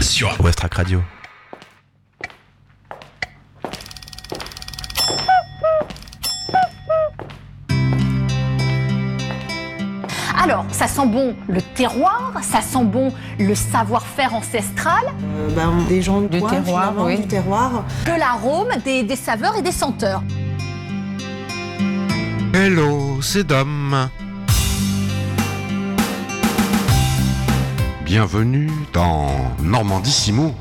Sur Westrack Radio. Alors, ça sent bon le terroir, ça sent bon le savoir-faire ancestral, Euh, ben, des gens du, Du coin, terroir, oui. du terroir. de l'arôme, des, des saveurs et des senteurs. Hello, c'est Dom. Bienvenue dans Normandissimo.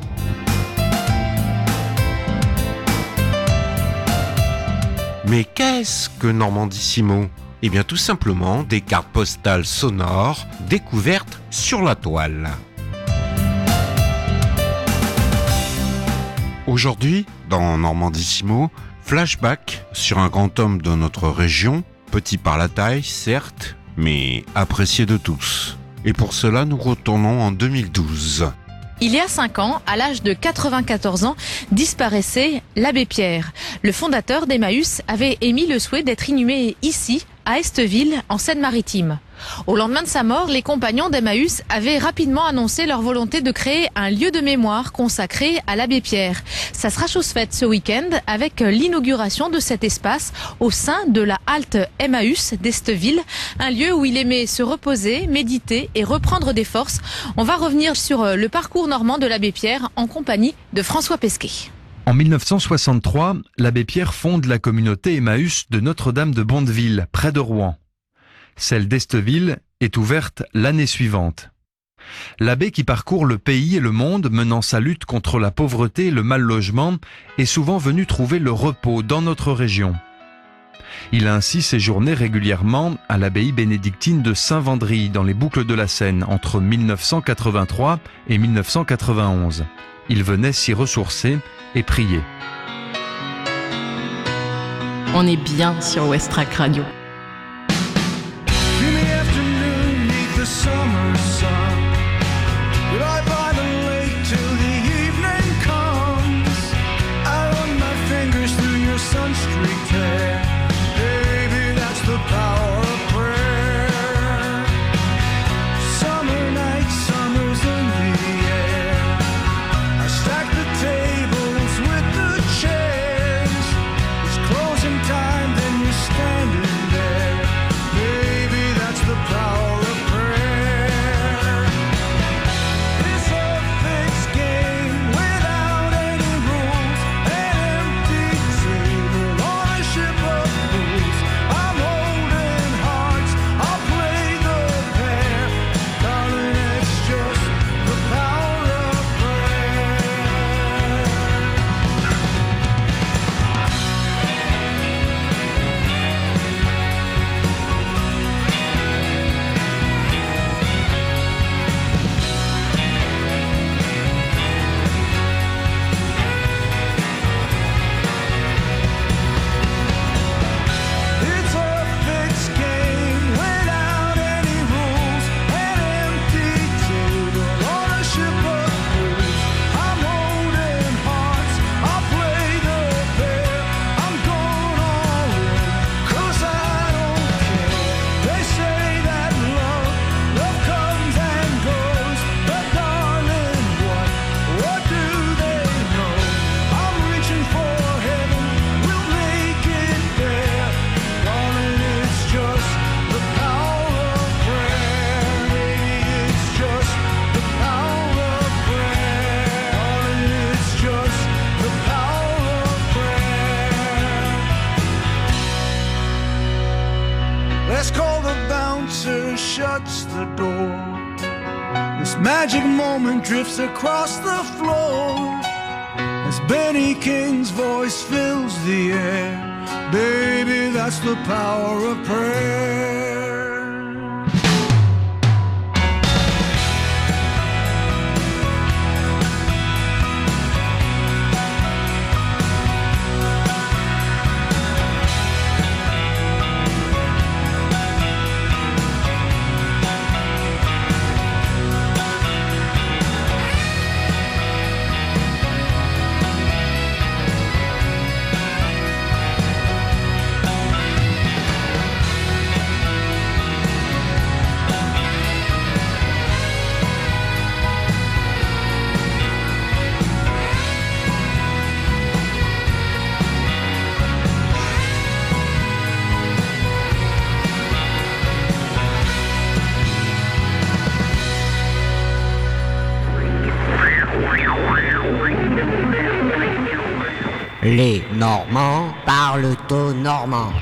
Mais qu'est-ce que Normandissimo Eh bien tout simplement des cartes postales sonores découvertes sur la toile. Aujourd'hui, dans Normandissimo, flashback sur un grand homme de notre région, petit par la taille, certes, mais apprécié de tous. Et pour cela, nous retournons en 2012. Il y a 5 ans, à l'âge de 94 ans, disparaissait l'abbé Pierre. Le fondateur d'Emmaüs avait émis le souhait d'être inhumé ici, à Esteville, en Seine-Maritime. Au lendemain de sa mort, les compagnons d'Emmaüs avaient rapidement annoncé leur volonté de créer un lieu de mémoire consacré à l'abbé Pierre. Ça sera chose faite ce week-end avec l'inauguration de cet espace au sein de la halte Emmaüs d'Esteville, un lieu où il aimait se reposer, méditer et reprendre des forces. On va revenir sur le parcours normand de l'abbé Pierre en compagnie de François Pesquet. En 1963, l'abbé Pierre fonde la communauté Emmaüs de Notre-Dame de Bondeville, près de Rouen. Celle d'Esteville est ouverte l'année suivante. L'abbé qui parcourt le pays et le monde menant sa lutte contre la pauvreté et le mal logement est souvent venu trouver le repos dans notre région. Il a ainsi séjourné régulièrement à l'abbaye bénédictine de Saint-Vendry dans les boucles de la Seine entre 1983 et 1991. Il venait s'y ressourcer et prier. On est bien sur Westrack Radio. Street. This magic moment drifts across the floor as Benny King's voice fills the air. Baby, that's the power of prayer. Les Normands parlent au normand.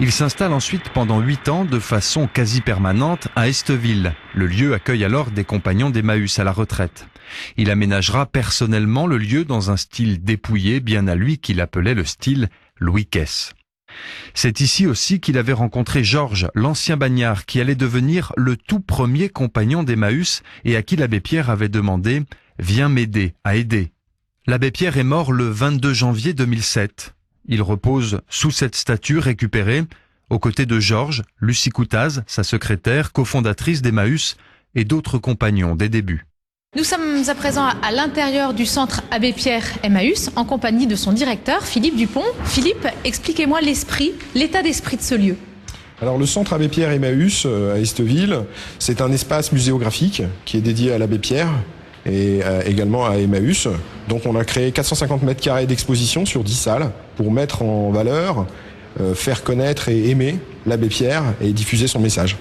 Il s'installe ensuite pendant huit ans de façon quasi permanente à Esteville. Le lieu accueille alors des compagnons d'Emmaüs à la retraite. Il aménagera personnellement le lieu dans un style dépouillé bien à lui qu'il appelait le style Louis Kess. C'est ici aussi qu'il avait rencontré Georges, l'ancien bagnard, qui allait devenir le tout premier compagnon d'Emmaüs et à qui l'abbé Pierre avait demandé « Viens m'aider, à aider ». L'abbé Pierre est mort le 22 janvier 2007. Il repose sous cette statue récupérée, aux côtés de Georges, Lucie Coutaz, sa secrétaire, cofondatrice d'Emmaüs, et d'autres compagnons des débuts. Nous sommes à présent à l'intérieur du centre Abbé Pierre Emmaüs en compagnie de son directeur Philippe Dupont. Philippe, expliquez-moi l'esprit, l'état d'esprit de ce lieu. Alors le centre Abbé Pierre Emmaüs euh, à Esteville, c'est un espace muséographique qui est dédié à l'Abbé Pierre et euh, également à Emmaüs. Donc on a créé 450 mètres carrés d'exposition sur 10 salles pour mettre en valeur, euh, faire connaître et aimer l'Abbé Pierre et diffuser son message.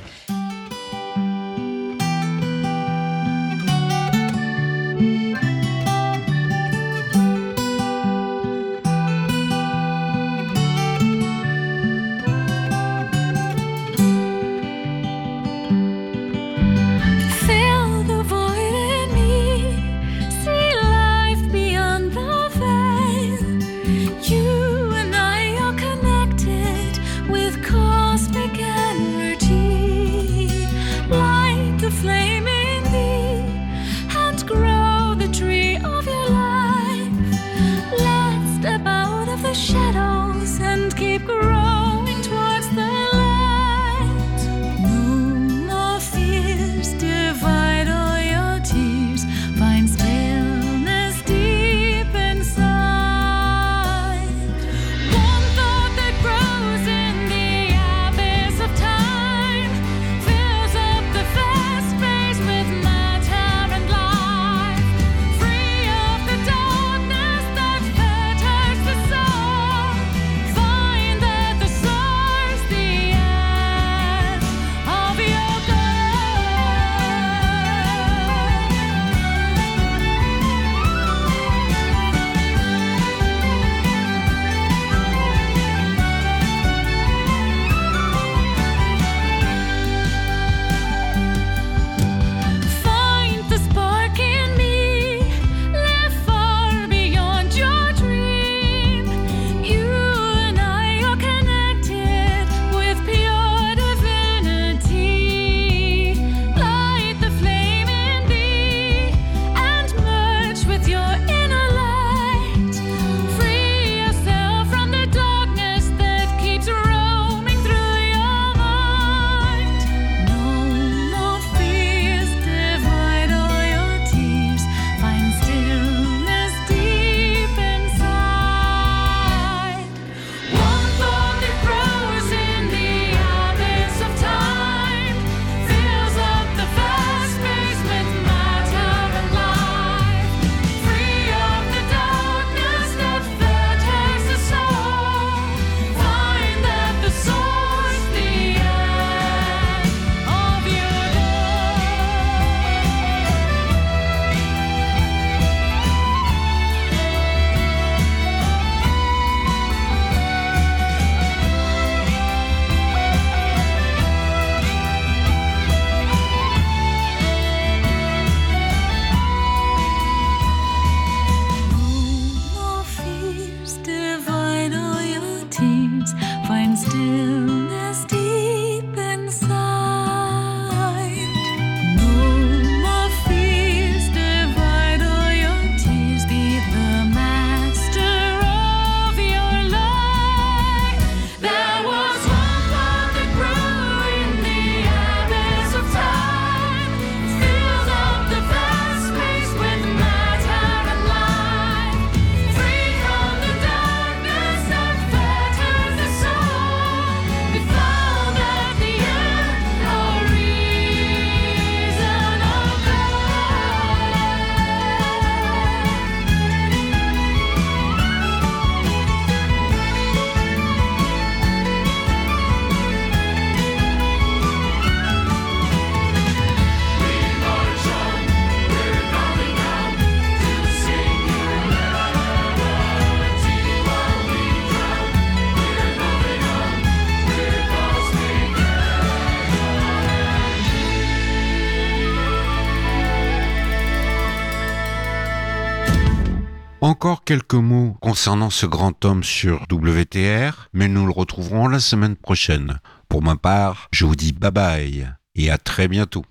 Encore quelques mots concernant ce grand homme sur WTR, mais nous le retrouverons la semaine prochaine. Pour ma part, je vous dis bye bye et à très bientôt.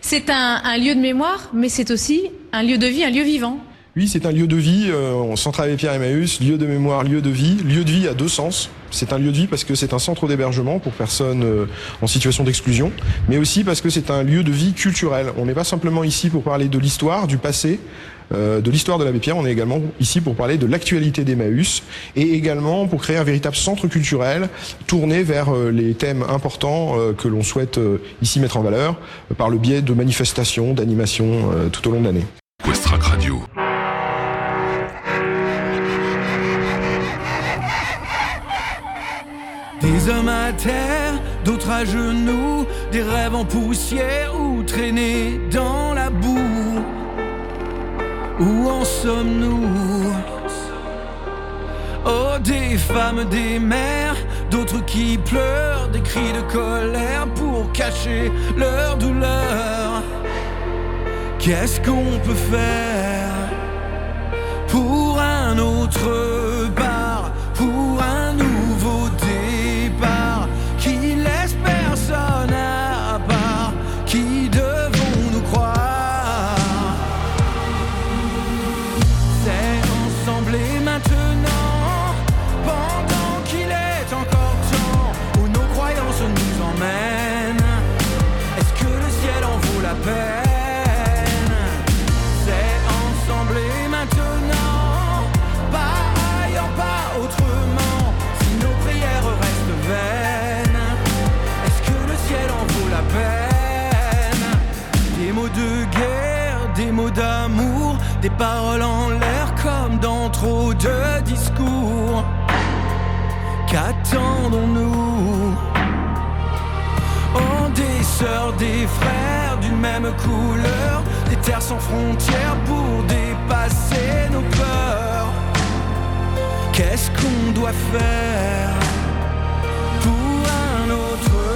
C'est un, un lieu de mémoire, mais c'est aussi un lieu de vie, un lieu vivant. Oui, c'est un lieu de vie, euh, Centre Abbé Pierre Emmaüs, lieu de mémoire, lieu de vie. Lieu de vie a deux sens. C'est un lieu de vie parce que c'est un centre d'hébergement pour personnes euh, en situation d'exclusion, mais aussi parce que c'est un lieu de vie culturel. On n'est pas simplement ici pour parler de l'histoire, du passé, de l'histoire de l'abbé Pierre, on est également ici pour parler de l'actualité d'Emmaüs et également pour créer un véritable centre culturel tourné vers euh, les thèmes importants euh, que l'on souhaite euh, ici mettre en valeur euh, par le biais de manifestations, d'animations euh, tout au long de l'année. Westrack Radio. Des hommes à terre, d'autres à genoux, des rêves en poussière ou traînés dans la boue. Où en sommes-nous? Oh, des femmes, des mères, d'autres qui pleurent, des cris de colère pour cacher leur douleur. Qu'est-ce qu'on peut faire pour un autre des frères d'une même couleur, des terres sans frontières pour dépasser nos peurs. Qu'est-ce qu'on doit faire pour un autre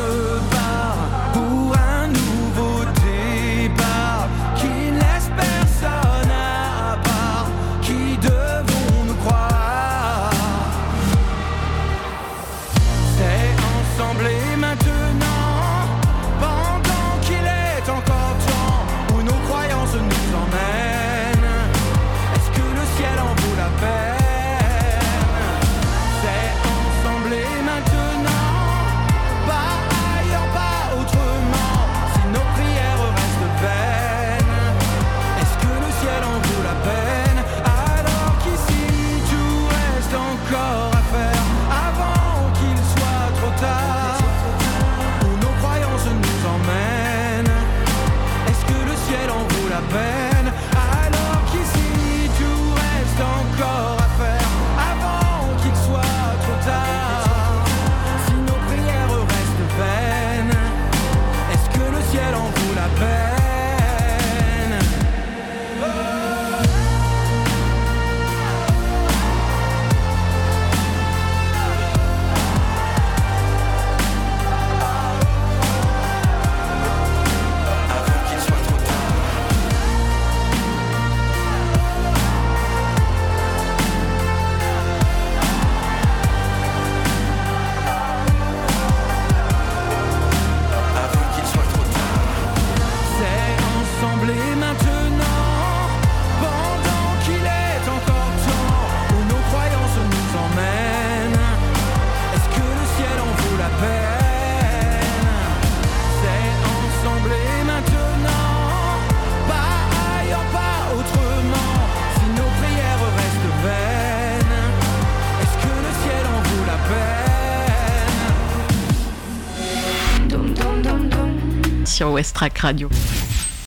Sur Westrack Radio.